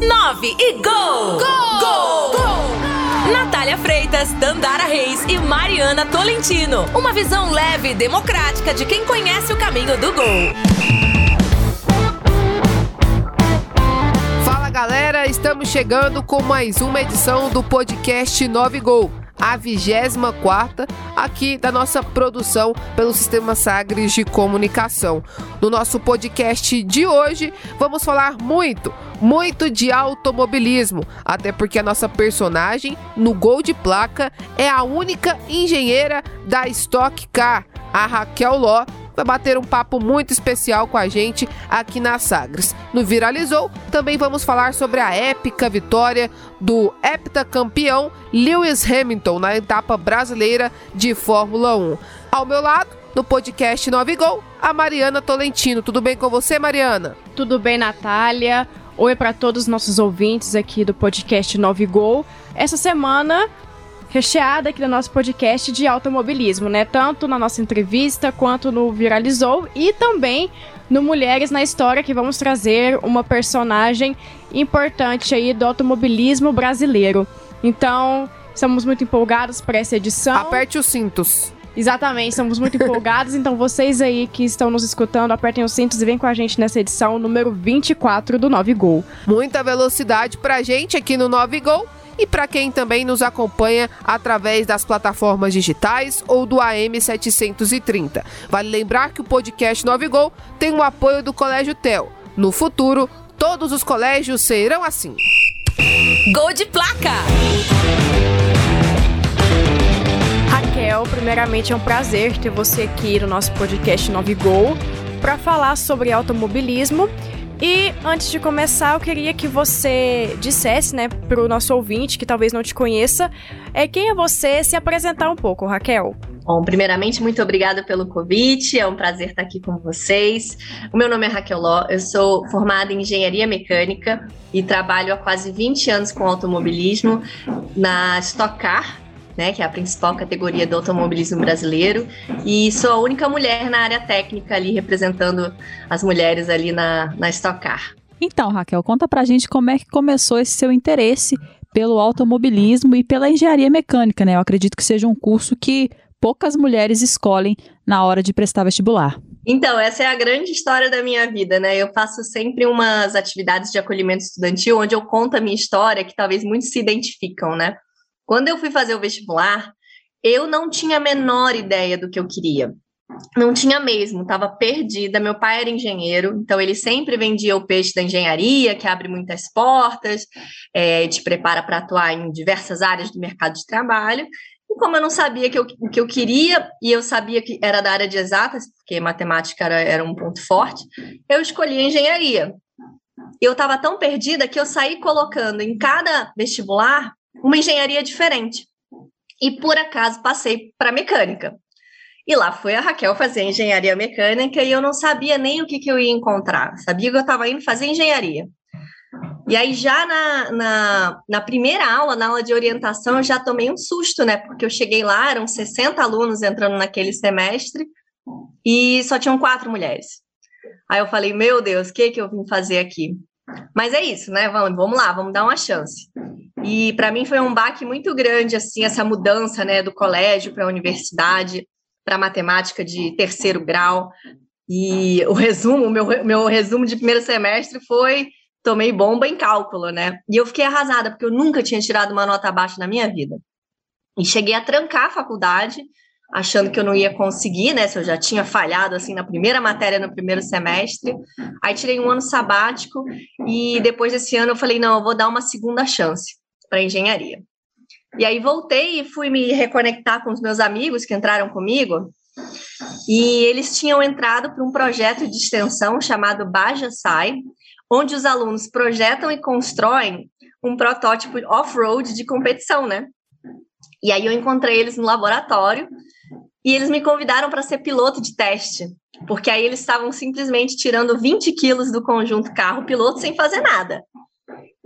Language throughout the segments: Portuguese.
9 e gol! Gol! Gol! gol! Natália Freitas, Dandara Reis e Mariana Tolentino. Uma visão leve e democrática de quem conhece o caminho do gol. Fala galera, estamos chegando com mais uma edição do podcast 9 Gol a 24 aqui da nossa produção pelo Sistema Sagres de Comunicação. No nosso podcast de hoje, vamos falar muito, muito de automobilismo, até porque a nossa personagem no gol de placa é a única engenheira da Stock Car, a Raquel Ló, vai bater um papo muito especial com a gente aqui na Sagres. No Viralizou, também vamos falar sobre a épica vitória do heptacampeão Lewis Hamilton na etapa brasileira de Fórmula 1. Ao meu lado, no podcast 9 Gol, a Mariana Tolentino. Tudo bem com você, Mariana? Tudo bem, Natália. Oi para todos os nossos ouvintes aqui do podcast 9 Gol. Essa semana recheada aqui no nosso podcast de automobilismo, né? Tanto na nossa entrevista quanto no Viralizou e também no Mulheres na História, que vamos trazer uma personagem importante aí do automobilismo brasileiro. Então, estamos muito empolgados para essa edição. Aperte os cintos. Exatamente, estamos muito empolgados. Então, vocês aí que estão nos escutando, apertem os cintos e vem com a gente nessa edição número 24 do 9 Gol. Muita velocidade pra gente aqui no 9 Gol e para quem também nos acompanha através das plataformas digitais ou do AM 730. Vale lembrar que o podcast 9 Gol tem o apoio do Colégio Tel. No futuro, todos os colégios serão assim. Gol de placa! Raquel, primeiramente é um prazer ter você aqui no nosso podcast 9 Gol para falar sobre automobilismo e antes de começar, eu queria que você dissesse, né, para o nosso ouvinte que talvez não te conheça, é quem é você, se apresentar um pouco, Raquel. Bom, primeiramente, muito obrigada pelo convite, é um prazer estar aqui com vocês. O meu nome é Raquel Ló, eu sou formada em engenharia mecânica e trabalho há quase 20 anos com automobilismo na Stock Car, né, que é a principal categoria do automobilismo brasileiro, e sou a única mulher na área técnica ali representando as mulheres ali na, na Stock Car. Então, Raquel, conta pra gente como é que começou esse seu interesse pelo automobilismo e pela engenharia mecânica, né? Eu acredito que seja um curso que poucas mulheres escolhem na hora de prestar vestibular. Então, essa é a grande história da minha vida, né? Eu faço sempre umas atividades de acolhimento estudantil onde eu conto a minha história, que talvez muitos se identificam, né? Quando eu fui fazer o vestibular, eu não tinha a menor ideia do que eu queria. Não tinha mesmo, estava perdida. Meu pai era engenheiro, então ele sempre vendia o peixe da engenharia, que abre muitas portas, é, te prepara para atuar em diversas áreas do mercado de trabalho. E como eu não sabia que o que eu queria, e eu sabia que era da área de exatas, porque matemática era, era um ponto forte, eu escolhi a engenharia. Eu estava tão perdida que eu saí colocando em cada vestibular uma engenharia diferente. E por acaso passei para mecânica. E lá foi a Raquel fazer engenharia mecânica e eu não sabia nem o que, que eu ia encontrar. Sabia que eu estava indo fazer engenharia. E aí, já na, na, na, primeira aula, na aula de orientação, eu já tomei um susto, né? Porque eu cheguei lá, eram 60 alunos entrando naquele semestre e só tinham quatro mulheres. Aí eu falei, meu Deus, o que, que eu vim fazer aqui? Mas é isso, né? Vamos, lá, vamos dar uma chance. E para mim foi um baque muito grande, assim, essa mudança, né, do colégio para a universidade, para matemática de terceiro grau. E o resumo, o meu, meu resumo de primeiro semestre foi tomei bomba em cálculo, né? E eu fiquei arrasada, porque eu nunca tinha tirado uma nota baixa na minha vida. E cheguei a trancar a faculdade, achando que eu não ia conseguir, né? Se eu já tinha falhado assim na primeira matéria no primeiro semestre. Aí tirei um ano sabático e depois desse ano eu falei, não, eu vou dar uma segunda chance para engenharia. E aí voltei e fui me reconectar com os meus amigos que entraram comigo. E eles tinham entrado para um projeto de extensão chamado Baja Sai, onde os alunos projetam e constroem um protótipo off-road de competição, né? E aí eu encontrei eles no laboratório e eles me convidaram para ser piloto de teste, porque aí eles estavam simplesmente tirando 20 quilos do conjunto carro-piloto sem fazer nada.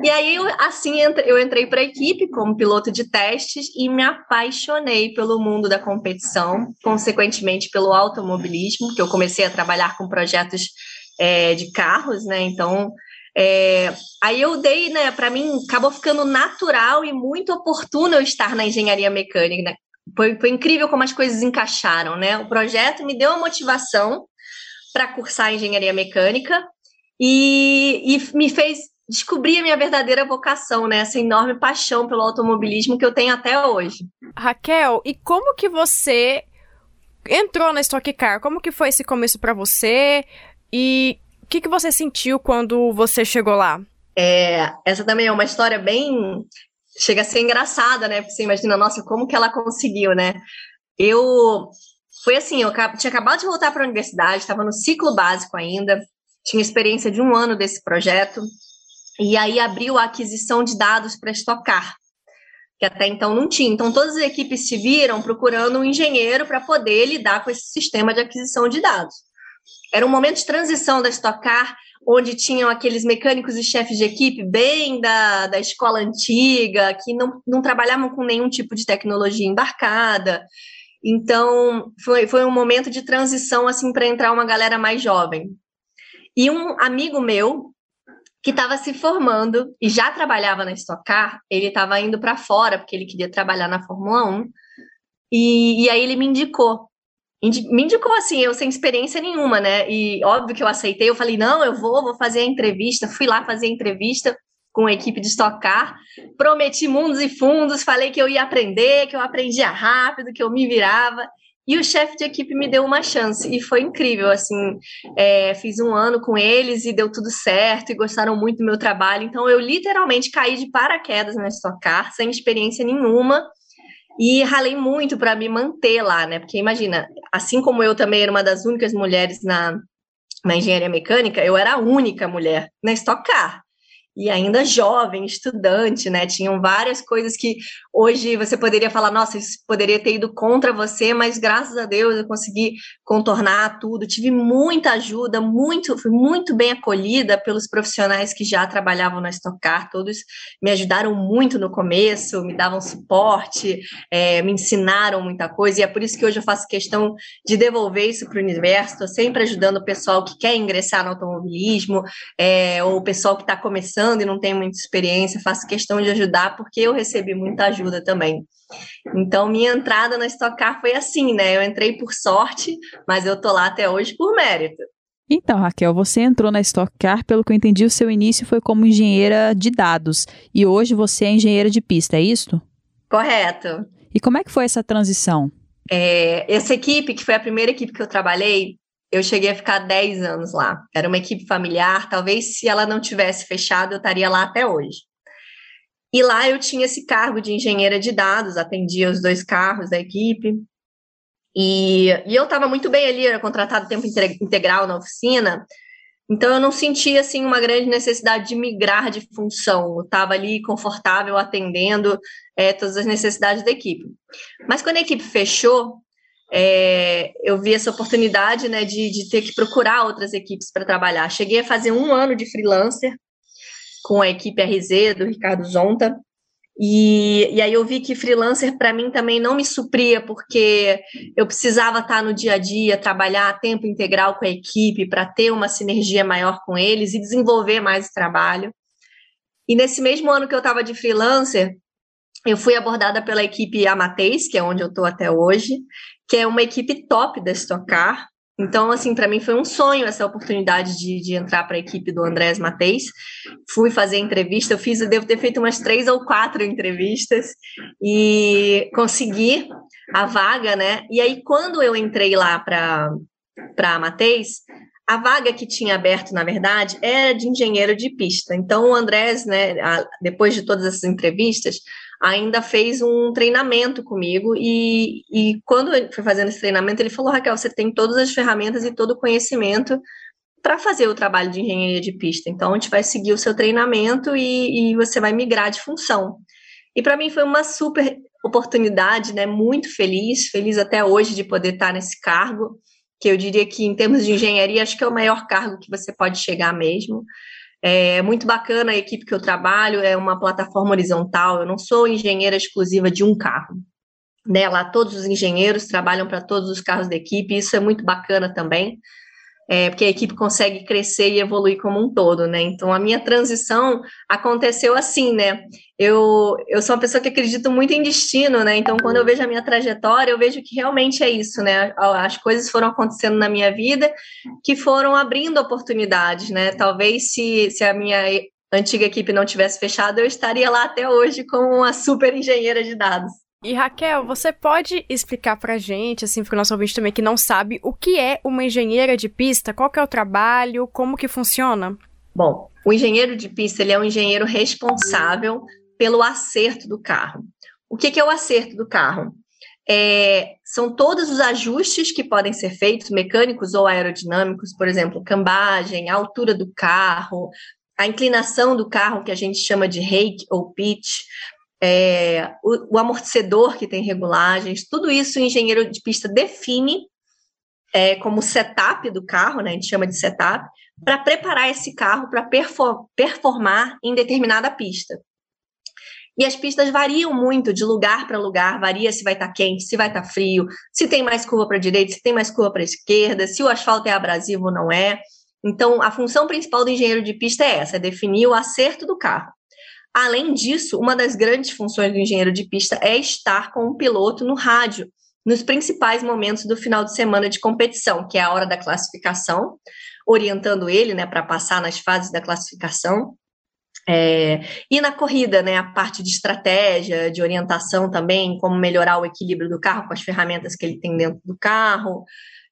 E aí, assim, eu entrei para a equipe como piloto de testes e me apaixonei pelo mundo da competição, consequentemente pelo automobilismo, que eu comecei a trabalhar com projetos é, de carros, né? Então, É, aí eu dei, né, para mim, acabou ficando natural e muito oportuno eu estar na engenharia mecânica. Foi, foi incrível como as coisas encaixaram, né? O projeto me deu a motivação para cursar engenharia mecânica e, e me fez descobrir a minha verdadeira vocação, né? Essa enorme paixão pelo automobilismo que eu tenho até hoje. Raquel, e como que você entrou na Stock Car? Como que foi esse começo para você? E o que, que você sentiu quando você chegou lá? É, essa também é uma história bem. Chega a ser engraçada, né? Você imagina, nossa, como que ela conseguiu, né? Eu. Foi assim, eu tinha acabado de voltar para a universidade, estava no ciclo básico ainda, tinha experiência de um ano desse projeto, e aí abriu a aquisição de dados para estocar, que até então não tinha. Então, todas as equipes se viram procurando um engenheiro para poder lidar com esse sistema de aquisição de dados. Era um momento de transição da Stock Car, onde tinham aqueles mecânicos e chefes de equipe bem da, da escola antiga, que não, não trabalhavam com nenhum tipo de tecnologia embarcada. Então, foi, foi um momento de transição assim para entrar uma galera mais jovem. E um amigo meu, que estava se formando e já trabalhava na Stock Car, ele estava indo para fora, porque ele queria trabalhar na Fórmula 1, e, e aí ele me indicou me indicou assim, eu sem experiência nenhuma, né? E óbvio que eu aceitei, eu falei, não, eu vou, vou fazer a entrevista, fui lá fazer a entrevista com a equipe de Stock Car, prometi mundos e fundos, falei que eu ia aprender, que eu aprendia rápido, que eu me virava, e o chefe de equipe me deu uma chance, e foi incrível, assim, é, fiz um ano com eles e deu tudo certo, e gostaram muito do meu trabalho, então eu literalmente caí de paraquedas na Stock Car, sem experiência nenhuma, e ralei muito para me manter lá, né? Porque imagina, assim como eu também era uma das únicas mulheres na, na engenharia mecânica, eu era a única mulher na Stock Car e ainda jovem, estudante, né? Tinham várias coisas que hoje você poderia falar, nossa, isso poderia ter ido contra você, mas graças a Deus eu consegui contornar tudo. Tive muita ajuda, muito, fui muito bem acolhida pelos profissionais que já trabalhavam na Stock Car, todos me ajudaram muito no começo, me davam suporte, é, me ensinaram muita coisa, e é por isso que hoje eu faço questão de devolver isso para o universo, estou sempre ajudando o pessoal que quer ingressar no automobilismo, é, ou o pessoal que está começando começando e não tem muita experiência, faço questão de ajudar porque eu recebi muita ajuda também. Então, minha entrada na Stock Car foi assim, né? Eu entrei por sorte, mas eu tô lá até hoje por mérito. Então, Raquel, você entrou na Stock Car, pelo que eu entendi, o seu início foi como engenheira de dados e hoje você é engenheira de pista, é isso? Correto. E como é que foi essa transição? É, essa equipe, que foi a primeira equipe que eu trabalhei, eu cheguei a ficar 10 anos lá. Era uma equipe familiar, talvez se ela não tivesse fechado, eu estaria lá até hoje. E lá eu tinha esse cargo de engenheira de dados, atendia os dois carros da equipe. E, e eu estava muito bem ali, era contratado tempo integral na oficina, então eu não sentia assim uma grande necessidade de migrar de função. Eu estava ali confortável atendendo é, todas as necessidades da equipe. Mas quando a equipe fechou, é, eu vi essa oportunidade né, de, de ter que procurar outras equipes para trabalhar. Cheguei a fazer um ano de freelancer com a equipe RZ do Ricardo Zonta. E, e aí eu vi que freelancer para mim também não me supria, porque eu precisava estar no dia a dia, trabalhar a tempo integral com a equipe para ter uma sinergia maior com eles e desenvolver mais o trabalho. E nesse mesmo ano que eu estava de freelancer, eu fui abordada pela equipe Amateis, que é onde eu estou até hoje, que é uma equipe top da Stock Car. Então, assim, para mim foi um sonho essa oportunidade de, de entrar para a equipe do Andrés Mateis. Fui fazer entrevista, eu fiz, eu devo ter feito umas três ou quatro entrevistas e consegui a vaga, né? E aí, quando eu entrei lá para a Mateis, a vaga que tinha aberto, na verdade, era de engenheiro de pista. Então, o Andrés, né, depois de todas essas entrevistas, ainda fez um treinamento comigo e, e quando ele foi fazendo esse treinamento, ele falou, Raquel, você tem todas as ferramentas e todo o conhecimento para fazer o trabalho de engenharia de pista. Então, a gente vai seguir o seu treinamento e, e você vai migrar de função. E para mim foi uma super oportunidade, né? Muito feliz, feliz até hoje de poder estar nesse cargo, que eu diria que em termos de engenharia, acho que é o maior cargo que você pode chegar mesmo. É muito bacana a equipe que eu trabalho, é uma plataforma horizontal, eu não sou engenheira exclusiva de um carro. Né? Lá todos os engenheiros trabalham para todos os carros da equipe, isso é muito bacana também. É, porque a equipe consegue crescer e evoluir como um todo, né? Então a minha transição aconteceu assim, né? Eu, eu sou uma pessoa que acredito muito em destino, né? Então quando eu vejo a minha trajetória, eu vejo que realmente é isso, né? As coisas foram acontecendo na minha vida que foram abrindo oportunidades, né? Talvez se, se a minha antiga equipe não tivesse fechado, eu estaria lá até hoje como uma super engenheira de dados. E Raquel, você pode explicar pra gente, assim, pro nosso ouvinte também que não sabe, o que é uma engenheira de pista? Qual que é o trabalho? Como que funciona? Bom, o engenheiro de pista, ele é um engenheiro responsável pelo acerto do carro. O que, que é o acerto do carro? É, são todos os ajustes que podem ser feitos, mecânicos ou aerodinâmicos, por exemplo, cambagem, altura do carro, a inclinação do carro, que a gente chama de rake ou pitch, é, o, o, amortecedor que tem regulagens, tudo isso o engenheiro de pista define é, como setup do carro, né, a gente chama de setup, para preparar esse carro para perform, performar em determinada pista. E as pistas variam muito de lugar para lugar, varia se vai estar tá quente, se vai estar tá frio, se tem mais curva para a direita, se tem mais curva para a esquerda, se o asfalto é abrasivo ou não é. Então, a função principal do engenheiro de pista é essa, é definir o acerto do carro. Além disso, uma das grandes funções do engenheiro de pista é estar com o piloto no rádio, nos principais momentos do final de semana de competição, que é a hora da classificação, orientando ele né, para passar nas fases da classificação. É, e na corrida, né, a parte de estratégia, de orientação também, como melhorar o equilíbrio do carro com as ferramentas que ele tem dentro do carro,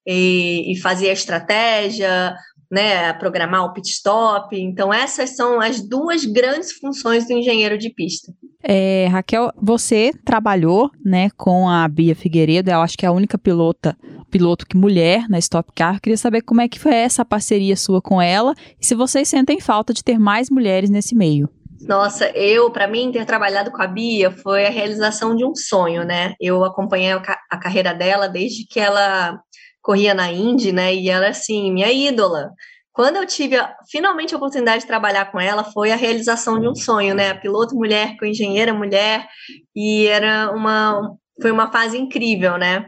e, e fazer a estratégia, né, programar o pit stop. Então, essas são as duas grandes funções do engenheiro de pista. É, Raquel, você trabalhou né, com a Bia Figueiredo, eu acho que é a única pilota, piloto que mulher na Stop Car. queria saber como é que foi essa parceria sua com ela e se vocês sentem falta de ter mais mulheres nesse meio. Nossa, eu, para mim, ter trabalhado com a Bia foi a realização de um sonho, né? Eu acompanhei a carreira dela desde que ela corria na Indy, né? E ela, assim, minha ídola. Quando eu tive a, finalmente a oportunidade de trabalhar com ela, foi a realização de um sonho, né? A piloto mulher com engenheira mulher, e era uma, foi uma fase incrível, né?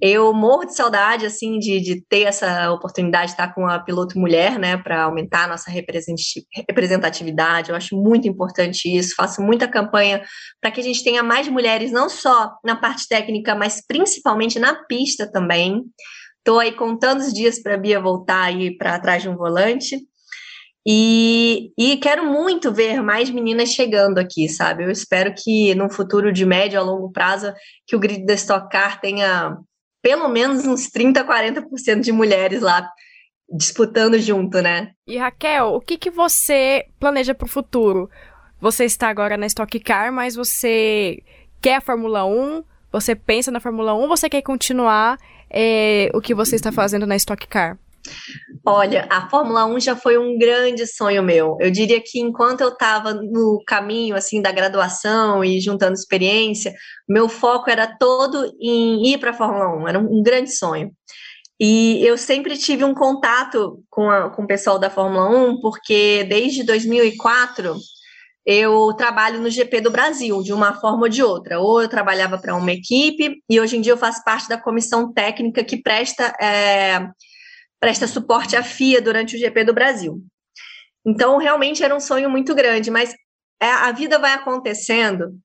Eu morro de saudade, assim, de, de ter essa oportunidade de estar com a piloto mulher, né, para aumentar a nossa representatividade. Eu acho muito importante isso. Faço muita campanha para que a gente tenha mais mulheres, não só na parte técnica, mas principalmente na pista também. Estou aí contando os dias para a Bia voltar aí para trás de um volante. E, e quero muito ver mais meninas chegando aqui, sabe? Eu espero que no futuro de médio a longo prazo que o grid da Stock Car tenha pelo menos uns 30, 40% de mulheres lá disputando junto, né? E Raquel, o que, que você planeja para o futuro? Você está agora na Stock Car, mas você quer a Fórmula 1? Você pensa na Fórmula 1? Você quer continuar é, o que você está fazendo na Stock Car? Olha, a Fórmula 1 já foi um grande sonho meu. Eu diria que enquanto eu estava no caminho assim da graduação e juntando experiência, meu foco era todo em ir para a Fórmula 1, era um grande sonho. E eu sempre tive um contato com, a, com o pessoal da Fórmula 1, porque desde 2004 eu trabalho no GP do Brasil, de uma forma ou de outra. Ou eu trabalhava para uma equipe, e hoje em dia eu faço parte da comissão técnica que presta, é, presta suporte à FIA durante o GP do Brasil. Então, realmente era um sonho muito grande, mas é, a vida vai acontecendo.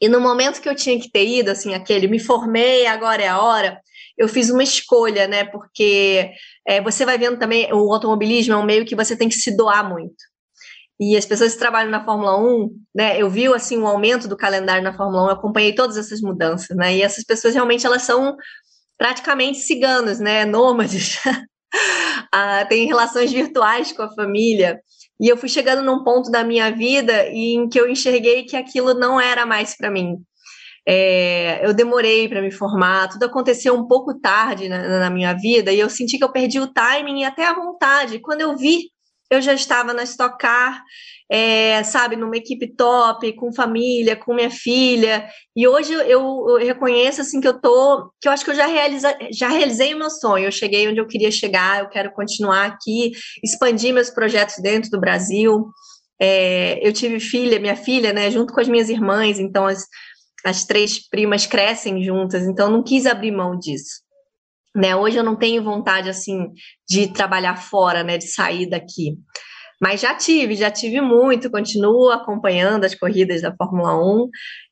E no momento que eu tinha que ter ido, assim, aquele, me formei, agora é a hora, eu fiz uma escolha, né? Porque é, você vai vendo também, o automobilismo é um meio que você tem que se doar muito. E as pessoas que trabalham na Fórmula 1, né, eu vi assim um aumento do calendário na Fórmula 1, eu acompanhei todas essas mudanças, né? E essas pessoas realmente elas são praticamente ciganos, né, nômades. ah, tem relações virtuais com a família. E eu fui chegando num ponto da minha vida em que eu enxerguei que aquilo não era mais para mim. É, eu demorei para me formar, tudo aconteceu um pouco tarde na, na, minha vida e eu senti que eu perdi o timing e até a vontade. Quando eu vi, eu já estava na Stock Car, é, sabe, numa equipe top, com família, com minha filha. E hoje eu, eu, reconheço assim que eu tô, que eu acho que eu já, realiza, já realizei o meu sonho. Eu cheguei onde eu queria chegar, eu quero continuar aqui, expandir meus projetos dentro do Brasil. É, eu tive filha, minha filha, né, junto com as minhas irmãs, então as, as três primas crescem juntas, então não quis abrir mão disso. Né? Hoje eu não tenho vontade assim de trabalhar fora, né, de sair daqui. Mas já tive, já tive muito, continuo acompanhando as corridas da Fórmula 1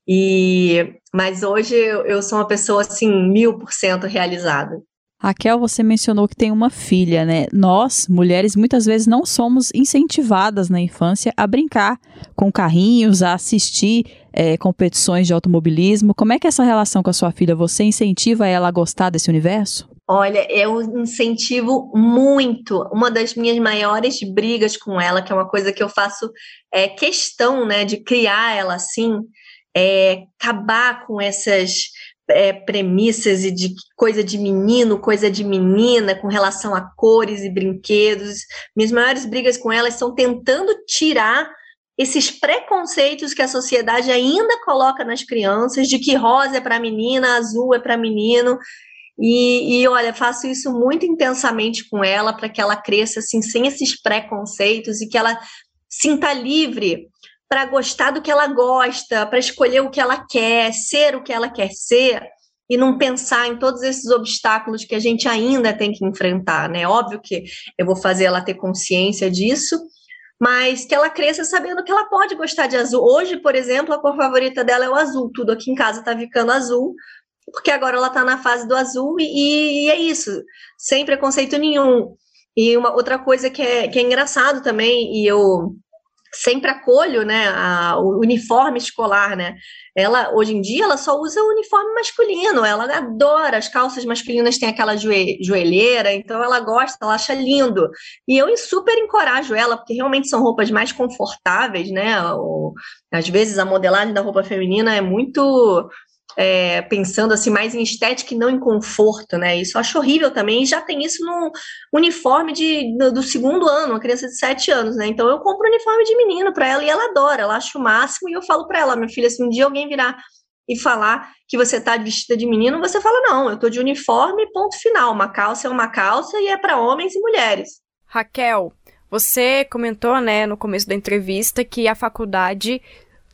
e mas hoje eu, sou uma pessoa assim mil por cento realizada. Raquel, você mencionou que tem uma filha, né? Nós, mulheres, muitas vezes não somos incentivadas na infância a brincar com carrinhos, a assistir é, competições de automobilismo. Como é que é essa relação com a sua filha? Você incentiva ela a gostar desse universo? Olha, eu incentivo muito. Uma das minhas maiores brigas com ela, que é uma coisa que eu faço é, questão né, de criar ela assim, é acabar com essas é, premissas e de coisa de menino, coisa de menina, com relação a cores e brinquedos. Minhas maiores brigas com elas são tentando tirar esses preconceitos que a sociedade ainda coloca nas crianças, de que rosa é para menina, azul é para menino. E, e, olha, faço isso muito intensamente com ela para que ela cresça assim, sem esses preconceitos e que ela sinta livre para gostar do que ela gosta, para escolher o que ela quer, ser o que ela quer ser e não pensar em todos esses obstáculos que a gente ainda tem que enfrentar, né? Óbvio que eu vou fazer ela ter consciência disso, mas que ela cresça sabendo que ela pode gostar de azul. Hoje, por exemplo, a cor favorita dela é o azul. Tudo aqui em casa está ficando azul, porque agora ela está na fase do azul e, e, é isso, sem preconceito nenhum. E uma outra coisa que é, que é engraçado também, e eu sempre acolho, né, a, o uniforme escolar, né? Ela hoje em dia ela só usa o uniforme masculino, ela adora as calças masculinas têm aquela joe, joelheira, então ela gosta, ela acha lindo. E eu super encorajo ela, porque realmente são roupas mais confortáveis, né? O, às vezes a modelagem da roupa feminina é muito é, pensando assim mais em estética e não em conforto, né? Isso eu acho horrível também. E já tem isso no uniforme de, do, do segundo ano, uma criança de sete anos, né? Então eu compro uniforme de menino para ela e ela adora, ela acha o máximo e eu falo para ela, minha filha, se um dia alguém virar e falar que você tá vestida de menino, você fala não, eu tô de uniforme, ponto final. Uma calça é uma calça e é para homens e mulheres. Raquel, você comentou, né, no começo da entrevista que a faculdade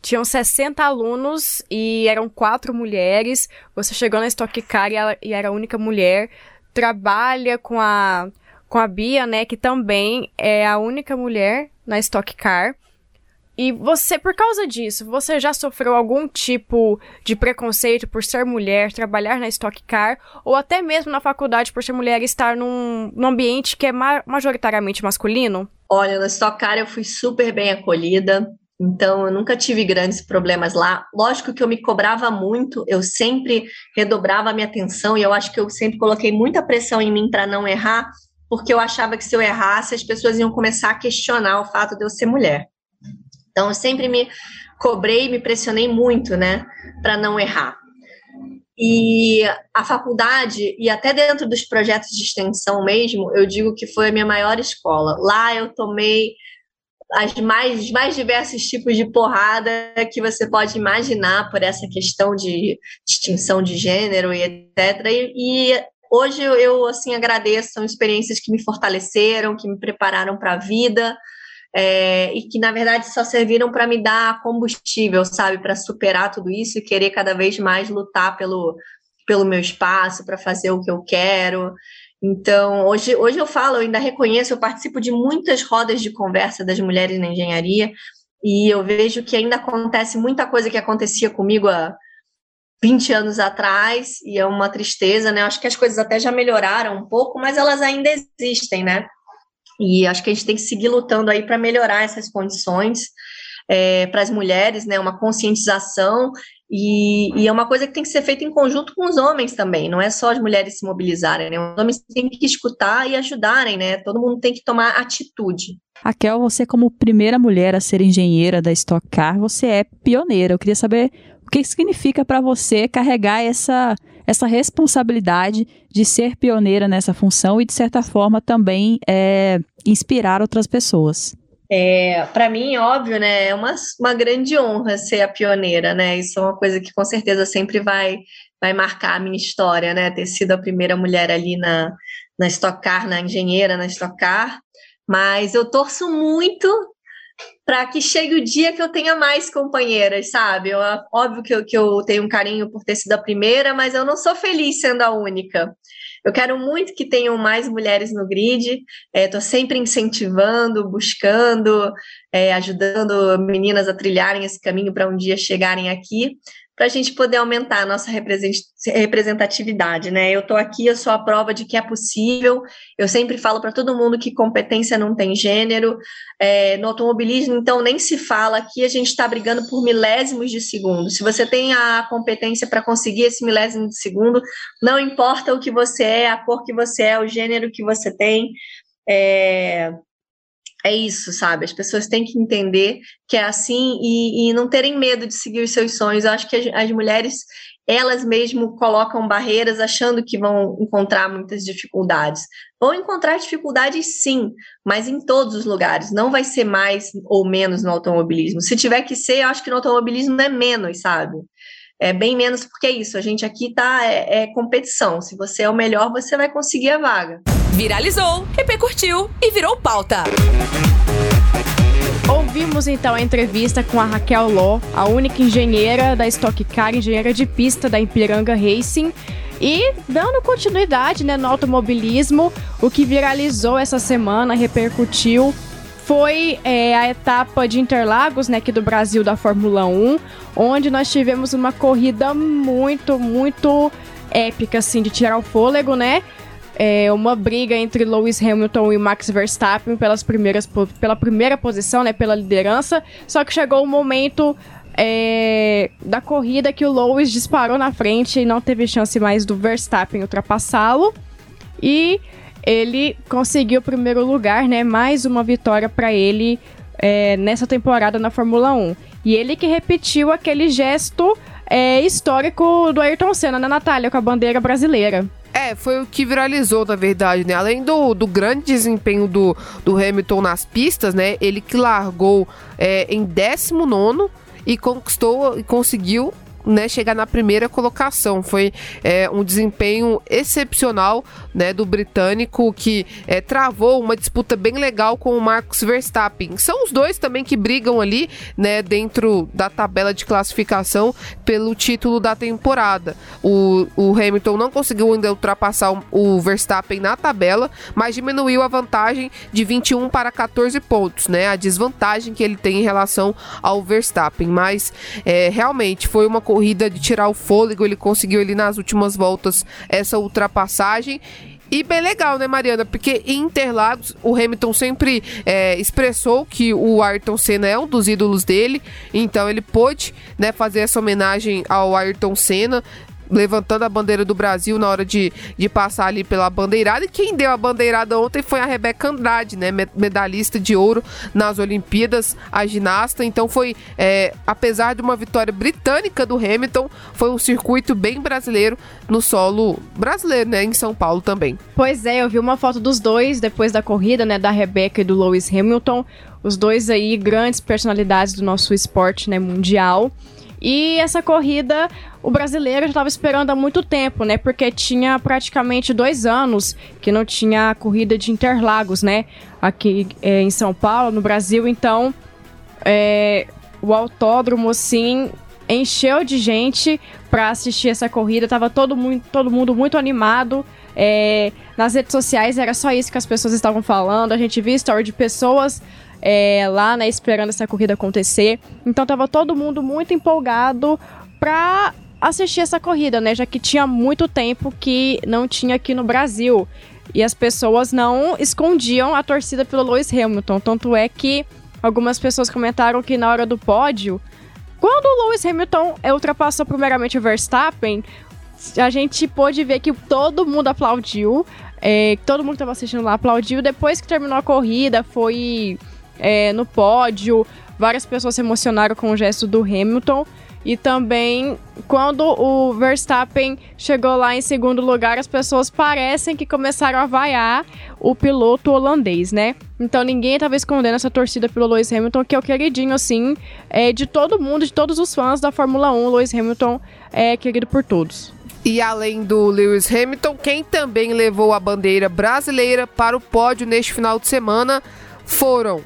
tinham 60 alunos e eram quatro mulheres. Você chegou na Stock Car e, ela, e era a única mulher. Trabalha com a, com a Bia, né? Que também é a única mulher na Stock Car. E você, por causa disso, você já sofreu algum tipo de preconceito por ser mulher, trabalhar na Stock Car, ou até mesmo na faculdade por ser mulher e estar num, num ambiente que é ma majoritariamente masculino? Olha, na Stock Car eu fui super bem acolhida. Então, eu nunca tive grandes problemas lá. Lógico que eu me cobrava muito, eu sempre redobrava a minha atenção e eu acho que eu sempre coloquei muita pressão em mim para não errar, porque eu achava que se eu errasse, as pessoas iam começar a questionar o fato de eu ser mulher. Então, eu sempre me cobrei, me pressionei muito, né, para não errar. E a faculdade, e até dentro dos projetos de extensão mesmo, eu digo que foi a minha maior escola. Lá eu tomei as mais, mais diversos tipos de porrada que você pode imaginar por essa questão de distinção de gênero e etc. E, e hoje eu assim agradeço, são experiências que me fortaleceram, que me prepararam para a vida. É, e que na verdade só serviram para me dar combustível, sabe, para superar tudo isso e querer cada vez mais lutar pelo, pelo meu espaço, para fazer o que eu quero. Então, hoje, hoje eu falo, eu ainda reconheço, eu participo de muitas rodas de conversa das mulheres na engenharia, e eu vejo que ainda acontece muita coisa que acontecia comigo há 20 anos atrás, e é uma tristeza, né? Acho que as coisas até já melhoraram um pouco, mas elas ainda existem, né? E acho que a gente tem que seguir lutando aí para melhorar essas condições é, para as mulheres, né? Uma conscientização e, e, é uma coisa que tem que ser feita em conjunto com os homens também, não é só as mulheres se mobilizarem, né? Os homens têm que escutar e ajudarem, né? Todo mundo tem que tomar atitude. Raquel, você como primeira mulher a ser engenheira da Stock Car, você é pioneira. Eu queria saber o que significa para você carregar essa, essa responsabilidade de ser pioneira nessa função e, de certa forma, também é, inspirar outras pessoas. É, para mim, óbvio, né, é uma, uma grande honra ser a pioneira, né? Isso é uma coisa que com certeza sempre vai vai marcar a minha história, né? Ter sido a primeira mulher ali na, na Stock Car, na engenheira na Stock Car. Mas eu torço muito para que chegue o dia que eu tenha mais companheiras, sabe? Eu, óbvio que eu, que eu tenho um carinho por ter sido a primeira, mas eu não sou feliz sendo a única. Eu quero muito que tenham mais mulheres no grid, estou é, sempre incentivando, buscando, é, ajudando meninas a trilharem esse caminho para um dia chegarem aqui para a gente poder aumentar a nossa representatividade, né? Eu estou aqui, eu sou a prova de que é possível. Eu sempre falo para todo mundo que competência não tem gênero. É, no automobilismo, então, nem se fala aqui, a gente está brigando por milésimos de segundo. Se você tem a competência para conseguir esse milésimo de segundo, não importa o que você é, a cor que você é, o gênero que você tem. É, é isso, sabe? As pessoas têm que entender que é assim e, e não terem medo de seguir os seus sonhos. Eu acho que as, as, mulheres, elas mesmo colocam barreiras achando que vão encontrar muitas dificuldades. Vão encontrar dificuldades sim, mas em todos os lugares. Não vai ser mais ou menos no automobilismo. Se tiver que ser, eu acho que no automobilismo é menos, sabe? É bem menos porque é isso. A gente aqui tá é, é competição. Se você é o melhor, você vai conseguir a vaga viralizou, repercutiu e virou pauta. Ouvimos então a entrevista com a Raquel Ló, a única engenheira da Stock Car, engenheira de pista da Ipiranga Racing. E dando continuidade né, no automobilismo, o que viralizou essa semana, repercutiu, foi é, a etapa de Interlagos, né, aqui do Brasil da Fórmula 1, onde nós tivemos uma corrida muito, muito épica, assim, de tirar o fôlego, né? é, uma briga entre Lewis Hamilton e Max Verstappen pelas primeiras, pela primeira posição, né, pela liderança. Só que chegou o um momento é, da corrida que o Lewis disparou na frente e não teve chance mais do Verstappen ultrapassá-lo. E ele conseguiu o primeiro lugar, né? Mais uma vitória para ele é, nessa temporada na Fórmula 1. E ele que repetiu aquele gesto é, histórico do Ayrton Senna, né, Natália, com a bandeira brasileira. É, foi o que viralizou, na verdade, né? Além do, do grande desempenho do, do Hamilton nas pistas, né? Ele que largou é, em 19 e conquistou e conseguiu né, chegar na primeira colocação. Foi é, um desempenho excepcional né, do britânico que é, travou uma disputa bem legal com o Marcos Verstappen. São os dois também que brigam ali né, dentro da tabela de classificação pelo título da temporada. O, o Hamilton não conseguiu ainda ultrapassar o, o Verstappen na tabela, mas diminuiu a vantagem de 21 para 14 pontos, né? A desvantagem que ele tem em relação ao Verstappen. Mas é, realmente foi uma corrida de tirar o fôlego, ele conseguiu ali nas últimas voltas essa ultrapassagem. E bem legal, né, Mariana? Porque em Interlagos, o Hamilton sempre é, expressou que o Ayrton Senna é um dos ídolos dele. Então ele pôde né, fazer essa homenagem ao Ayrton Senna levantando a bandeira do Brasil na hora de, de passar ali pela bandeirada. E quem deu a bandeirada ontem foi a Rebeca Andrade, né? Medalhista de ouro nas Olimpíadas, a ginasta. Então foi, é, apesar de uma vitória britânica do Hamilton, foi um circuito bem brasileiro no solo brasileiro, né? Em São Paulo também. Pois é, eu vi uma foto dos dois depois da corrida, né? Da Rebeca e do Lewis Hamilton. Os dois aí, grandes personalidades do nosso esporte né, mundial. E essa corrida, o brasileiro já estava esperando há muito tempo, né? Porque tinha praticamente dois anos que não tinha corrida de Interlagos, né? Aqui é, em São Paulo, no Brasil. Então, é, o autódromo, assim, encheu de gente para assistir essa corrida. Tava todo, muito, todo mundo muito animado. É, nas redes sociais era só isso que as pessoas estavam falando. A gente viu story de pessoas é, lá, né, esperando essa corrida acontecer. Então tava todo mundo muito empolgado pra assistir essa corrida, né? Já que tinha muito tempo que não tinha aqui no Brasil. E as pessoas não escondiam a torcida pelo Lewis Hamilton. Tanto é que algumas pessoas comentaram que na hora do pódio, quando o Lewis Hamilton ultrapassou primeiramente o Verstappen, a gente pôde ver que todo mundo aplaudiu. É, todo mundo que estava assistindo lá aplaudiu. Depois que terminou a corrida, foi é, no pódio. Várias pessoas se emocionaram com o gesto do Hamilton. E também, quando o Verstappen chegou lá em segundo lugar, as pessoas parecem que começaram a vaiar o piloto holandês, né? Então ninguém estava escondendo essa torcida pelo Lewis Hamilton, que é o queridinho, assim, é, de todo mundo, de todos os fãs da Fórmula 1. Lewis Hamilton é querido por todos. E além do Lewis Hamilton, quem também levou a bandeira brasileira para o pódio neste final de semana foram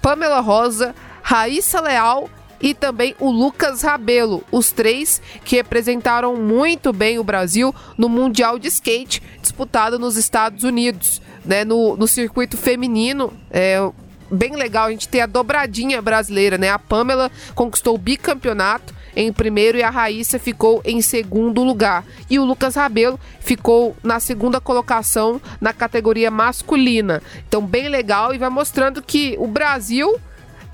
Pamela Rosa, Raíssa Leal e também o Lucas Rabelo, os três que representaram muito bem o Brasil no Mundial de Skate disputado nos Estados Unidos, né, no, no circuito feminino. É, bem legal a gente ter a dobradinha brasileira, né? A Pamela conquistou o bicampeonato em primeiro e a Raíssa ficou em segundo lugar. E o Lucas Rabelo ficou na segunda colocação na categoria masculina. Então, bem legal e vai mostrando que o Brasil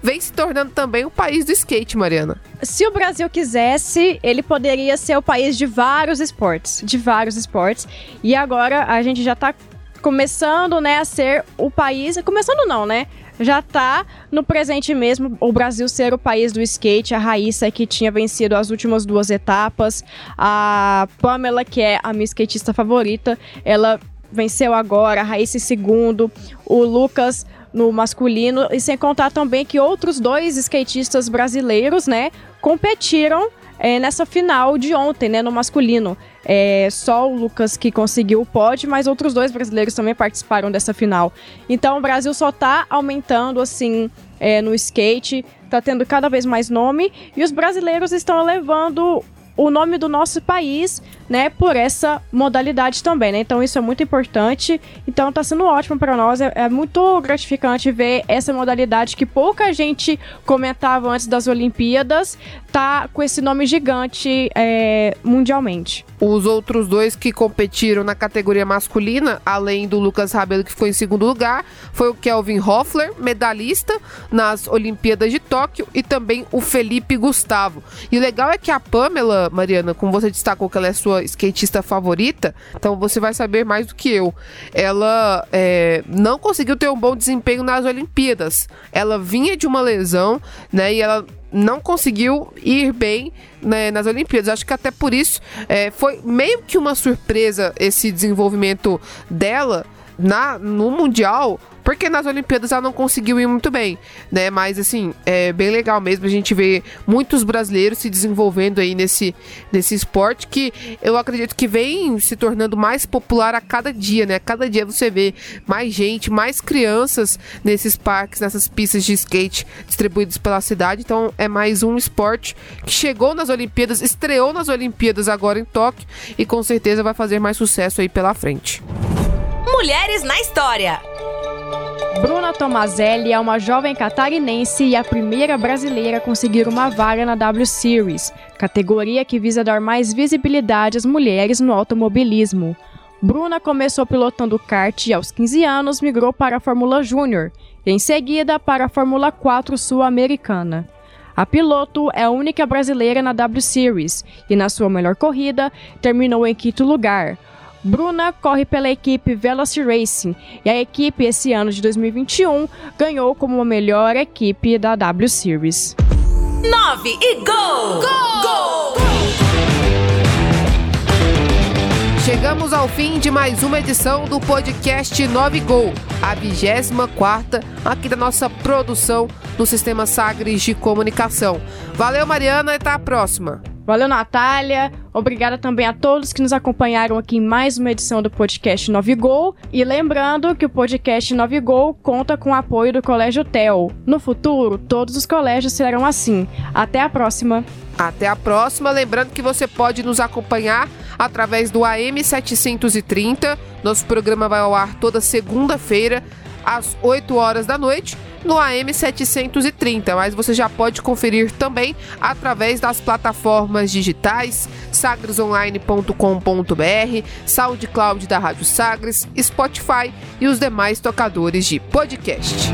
vem se tornando também o país do skate, Mariana. Se o Brasil quisesse, ele poderia ser o país de vários esportes, de vários esportes. E agora a gente já tá começando, né, a ser o país, começando não, né? Já está no presente mesmo o Brasil ser o país do skate, a Raíssa que tinha vencido as últimas duas etapas, a Pamela que é a minha skatista favorita, ela venceu agora, a Raíssa em segundo, o Lucas no masculino, e sem contar também que outros dois skatistas brasileiros, né, competiram é, nessa final de ontem, né, no masculino. É, só o Lucas que conseguiu o pódio, mas outros dois brasileiros também participaram dessa final. Então o Brasil só tá aumentando, assim, é, no skate, tá tendo cada vez mais nome, e os brasileiros estão levando o nome do nosso país, né, por essa modalidade também, né? Então isso é muito importante. Então tá sendo ótimo para nós, é, é, muito gratificante ver essa modalidade que pouca gente comentava antes das Olimpíadas, tá com esse nome gigante é, mundialmente. Os outros dois que competiram na categoria masculina, além do Lucas Rabelo, que ficou em segundo lugar, foi o Kelvin Hoffler, medalhista nas Olimpíadas de Tóquio, e também o Felipe Gustavo. E o legal é que a Pamela, Mariana, como você destacou que ela é sua skatista favorita, então você vai saber mais do que eu. Ela é, não conseguiu ter um bom desempenho nas Olimpíadas. Ela vinha de uma lesão, né? E ela não conseguiu ir bem né, nas Olimpíadas. Acho que até por isso é, foi meio que uma surpresa esse desenvolvimento dela na, no Mundial, porque nas Olimpíadas ela não conseguiu ir muito bem, né? Mas assim, é bem legal mesmo a gente ver muitos brasileiros se desenvolvendo aí nesse, nesse esporte que eu acredito que vem se tornando mais popular a cada dia, né? Cada dia você vê mais gente, mais crianças nesses parques, nessas pistas de skate distribuídas pela cidade. Então é mais um esporte que chegou nas Olimpíadas, estreou nas Olimpíadas agora em Tóquio e com certeza vai fazer mais sucesso aí pela frente. Mulheres na História. Bruna Tomazelli é uma jovem catarinense e a primeira brasileira a conseguir uma vaga na W Series, categoria que visa dar mais visibilidade às mulheres no automobilismo. Bruna começou pilotando kart e aos 15 anos migrou para a Fórmula Júnior, em seguida para a Fórmula 4 sul-americana. A piloto é a única brasileira na W Series e na sua melhor corrida terminou em quinto lugar, Bruna corre pela equipe Veloci Racing e a equipe esse ano de 2021 ganhou como a melhor equipe da W Series. 9 e gol! Gol! Gol! Chegamos ao fim de mais uma edição do podcast 9 Gol, a 24 aqui da nossa produção no Sistema Sagres de Comunicação. Valeu, Mariana, e até a próxima. Valeu, Natália. Obrigada também a todos que nos acompanharam aqui em mais uma edição do podcast 9 Gol. E lembrando que o podcast 9 Gol conta com o apoio do Colégio TEL. No futuro, todos os colégios serão assim. Até a próxima. Até a próxima. Lembrando que você pode nos acompanhar através do AM 730. Nosso programa vai ao ar toda segunda-feira às 8 horas da noite no AM 730, mas você já pode conferir também através das plataformas digitais sagresonline.com.br, SoundCloud da Rádio Sagres, Spotify e os demais tocadores de podcast.